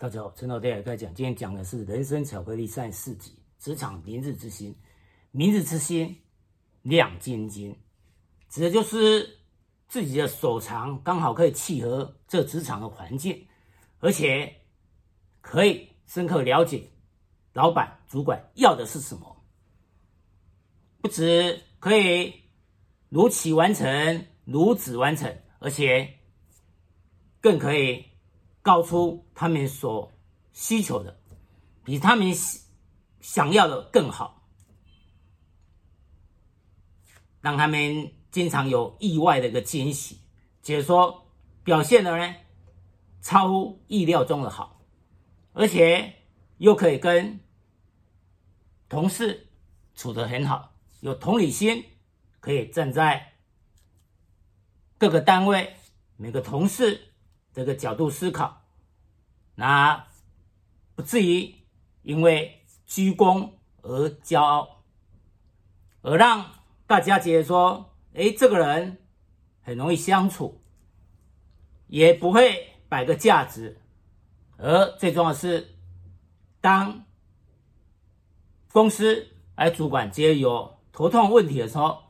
大家好，陈老爹来开讲。今天讲的是《人生巧克力三十》四集，职场明日之星。明日之星亮晶晶，指的就是自己的所长刚好可以契合这职场的环境，而且可以深刻了解老板、主管要的是什么，不止可以如期完成、如此完成，而且更可以。高出他们所需求的，比他们想要的更好，让他们经常有意外的一个惊喜，解说表现的呢超乎意料中的好，而且又可以跟同事处得很好，有同理心，可以站在各个单位每个同事。这个角度思考，那不至于因为居功而骄傲，而让大家觉得说，哎，这个人很容易相处，也不会摆个架子。而最重要的是，当公司而主管觉得有头痛问题的时候，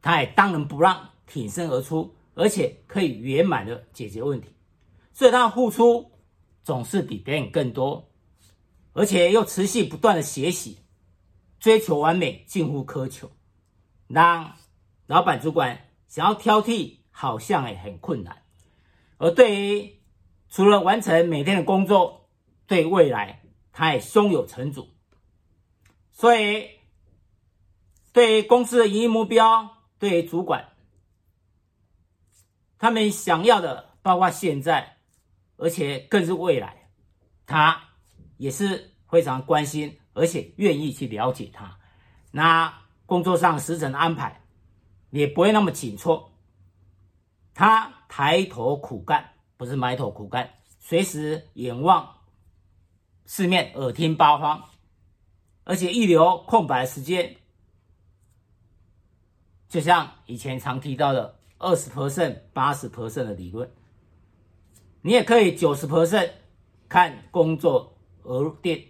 他也当仁不让，挺身而出，而且可以圆满的解决问题。所以他付出总是比别人更多，而且又持续不断的学习，追求完美，近乎苛求，让老板主管想要挑剔，好像也很困难。而对于除了完成每天的工作，对未来他也胸有成竹。所以，对于公司的营运目标，对于主管，他们想要的，包括现在。而且更是未来，他也是非常关心，而且愿意去了解他。那工作上时程的安排也不会那么紧凑。他抬头苦干，不是埋头苦干，随时眼望四面，耳听八方，而且预留空白时间。就像以前常提到的二十 percent、八十 percent 的理论。你也可以九十 percent 看工作而定，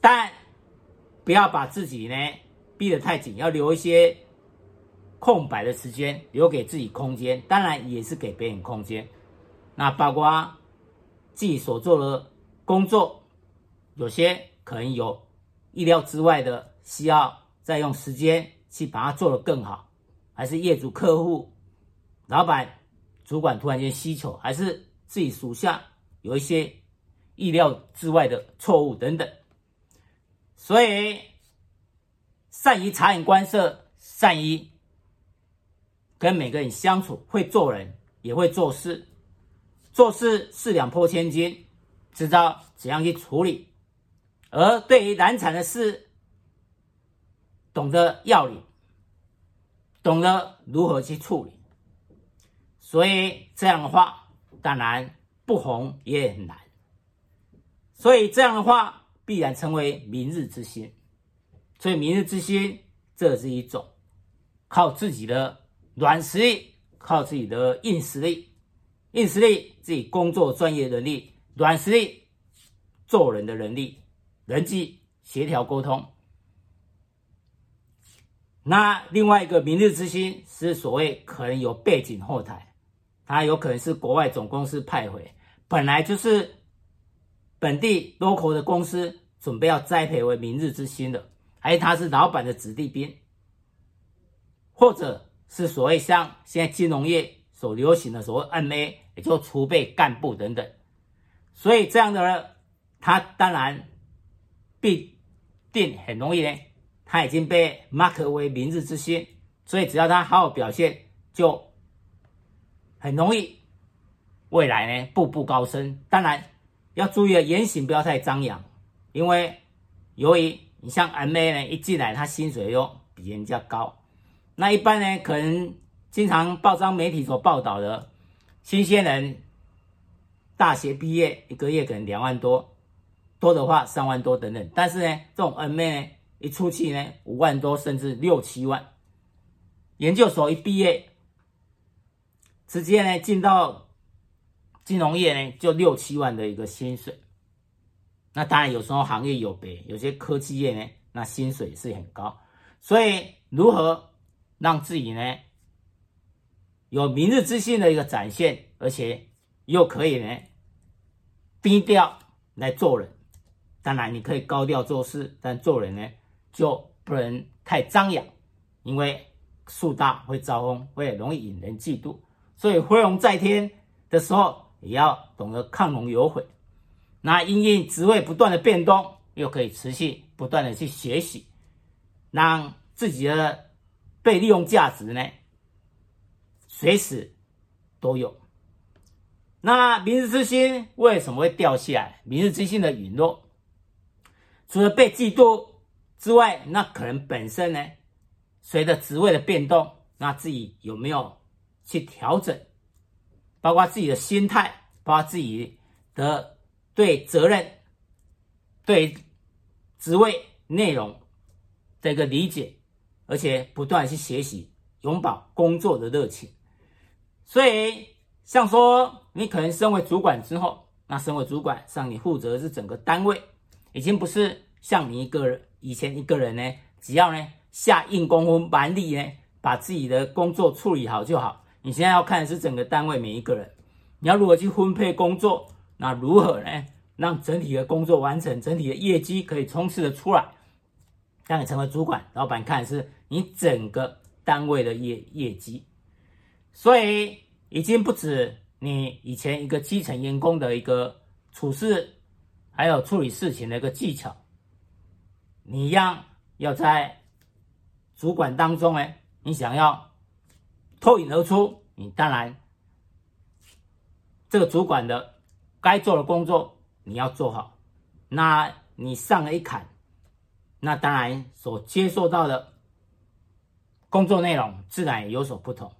但不要把自己呢逼得太紧，要留一些空白的时间，留给自己空间，当然也是给别人空间。那包括自己所做的工作，有些可能有意料之外的，需要再用时间去把它做得更好，还是业主、客户、老板。主管突然间需求，还是自己属下有一些意料之外的错误等等，所以善于察言观色，善于跟每个人相处，会做人也会做事，做事四两拨千斤，知道怎样去处理，而对于难产的事，懂得要领，懂得如何去处理。所以这样的话，当然不红也很难。所以这样的话，必然成为明日之星。所以明日之星，这是一种靠自己的软实力，靠自己的硬实力。硬实力自己工作专业能力，软实力做人的能力，人际协调沟通。那另外一个明日之星是所谓可能有背景后台。他有可能是国外总公司派回，本来就是本地 local 的公司准备要栽培为明日之星的，还是他是老板的子弟兵，或者是所谓像现在金融业所流行的所谓 MA，也就储备干部等等。所以这样的人，他当然必定很容易呢，他已经被 mark 为明日之星，所以只要他好好表现，就。很容易，未来呢步步高升。当然要注意啊言行不要太张扬，因为由于你像 MA 呢一进来，他薪水又比人家高。那一般呢可能经常报章媒体所报道的新鲜人，大学毕业一个月可能两万多，多的话三万多等等。但是呢这种 MA 呢一出去呢五万多甚至六七万，研究所一毕业。直接呢进到金融业呢就六七万的一个薪水。那当然有时候行业有别，有些科技业呢，那薪水是很高。所以如何让自己呢有明日之星的一个展现，而且又可以呢低调来做人。当然你可以高调做事，但做人呢就不能太张扬，因为树大会招风，会容易引人嫉妒。所以飞龙在天的时候，也要懂得亢龙有悔。那因应职位不断的变动，又可以持续不断的去学习，让自己的被利用价值呢，随时都有。那明日之星为什么会掉下来？明日之星的陨落，除了被嫉妒之外，那可能本身呢，随着职位的变动，那自己有没有去调整？包括自己的心态，包括自己的。对责任、对职位内容的一个理解，而且不断去学习，永葆工作的热情。所以，像说你可能升为主管之后，那升为主管上，你负责的是整个单位，已经不是像你一个人以前一个人呢，只要呢下硬功夫、蛮力呢，把自己的工作处理好就好。你现在要看的是整个单位每一个人，你要如何去分配工作。那如何呢？让整体的工作完成，整体的业绩可以冲刺的出来，让你成为主管，老板看的是你整个单位的业业绩。所以已经不止你以前一个基层员工的一个处事，还有处理事情的一个技巧，你一样要在主管当中，哎，你想要脱颖而出，你当然这个主管的。该做的工作你要做好，那你上了一坎，那当然所接受到的工作内容自然也有所不同，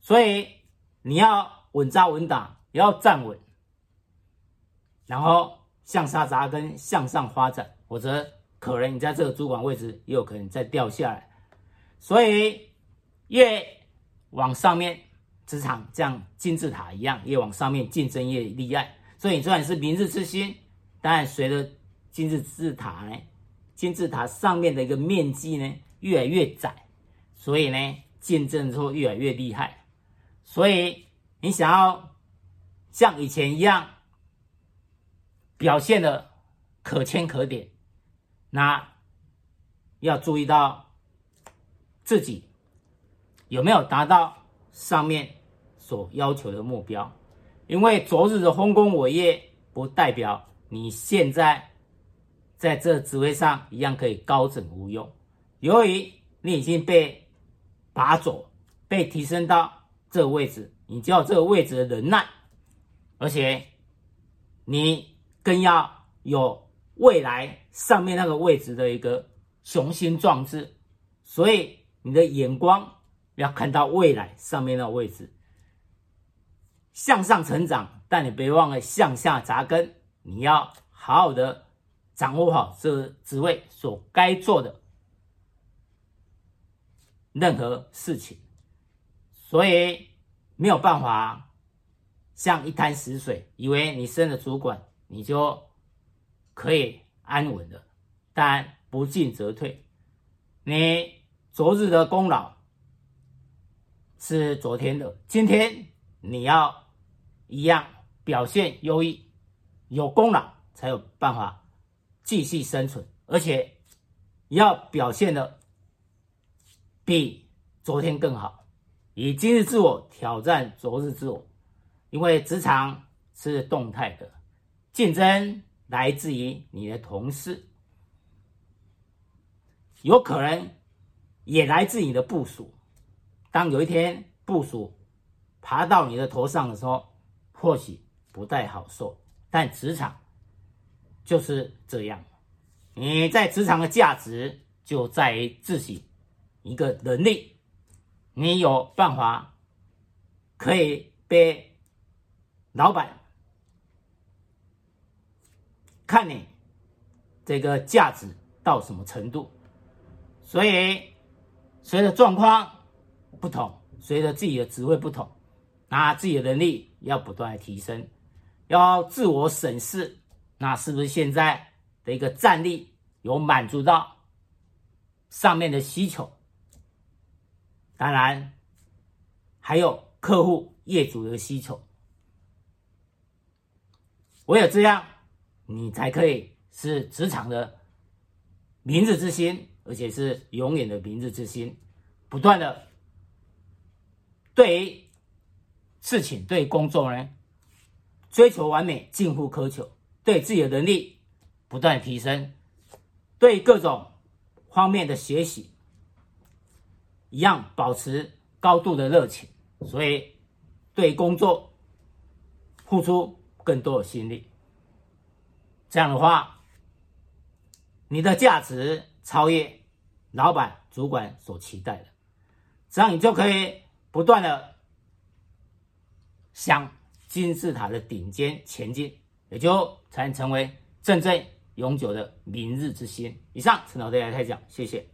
所以你要稳扎稳打，也要站稳，然后向下扎根，向上发展，否则可能你在这个主管位置也有可能再掉下来，所以越往上面职场像金字塔一样，越往上面竞争越厉害。所以你，虽然是明日之星，但随着金字塔呢，金字塔上面的一个面积呢越来越窄，所以呢竞争就会越来越厉害。所以你想要像以前一样表现的可圈可点，那要注意到自己有没有达到上面所要求的目标。因为昨日的丰功伟业，不代表你现在在这职位上一样可以高枕无忧。由于你已经被拔走，被提升到这个位置，你就要这个位置的忍耐，而且你更要有未来上面那个位置的一个雄心壮志。所以你的眼光要看到未来上面的位置。向上成长，但你别忘了向下扎根。你要好好的掌握好这个职位所该做的任何事情，所以没有办法像一潭死水，以为你升了主管你就可以安稳的。但不进则退，你昨日的功劳是昨天的，今天你要。一样表现优异，有功劳才有办法继续生存，而且要表现的比昨天更好，以今日自我挑战昨日自我。因为职场是动态的，竞争来自于你的同事，有可能也来自你的部属。当有一天部属爬到你的头上的时候，或许不太好受，但职场就是这样。你在职场的价值就在于自己一个能力，你有办法可以被老板看你这个价值到什么程度。所以随着状况不同，随着自己的职位不同，那自己的能力。要不断的提升，要自我审视，那是不是现在的一个战力有满足到上面的需求？当然，还有客户业主的需求。唯有这样，你才可以是职场的明日之星，而且是永远的明日之星，不断的对于事情、对工作呢，追求完美，近乎苛求，对自己的能力不断提升，对各种方面的学习一样保持高度的热情，所以对工作付出。更多的心力，这样的话，你的价值超越老板、主管所期待的，这样你就可以不断的向金字塔的顶尖前进，也就才能成为真正永久的明日之星。以上，陈老师来开讲，谢谢。